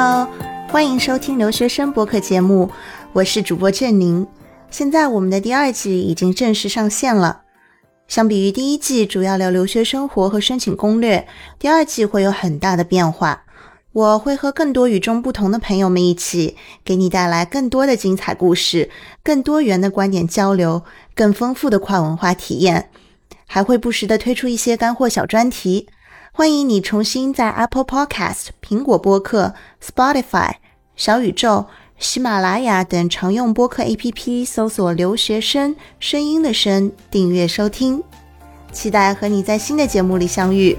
Hello，欢迎收听留学生博客节目，我是主播郑宁。现在我们的第二季已经正式上线了。相比于第一季主要聊留学生活和申请攻略，第二季会有很大的变化。我会和更多与众不同的朋友们一起，给你带来更多的精彩故事、更多元的观点交流、更丰富的跨文化体验，还会不时的推出一些干货小专题。欢迎你重新在 Apple Podcast、苹果播客、Spotify、小宇宙、喜马拉雅等常用播客 APP 搜索“留学生”声音的声，订阅收听。期待和你在新的节目里相遇。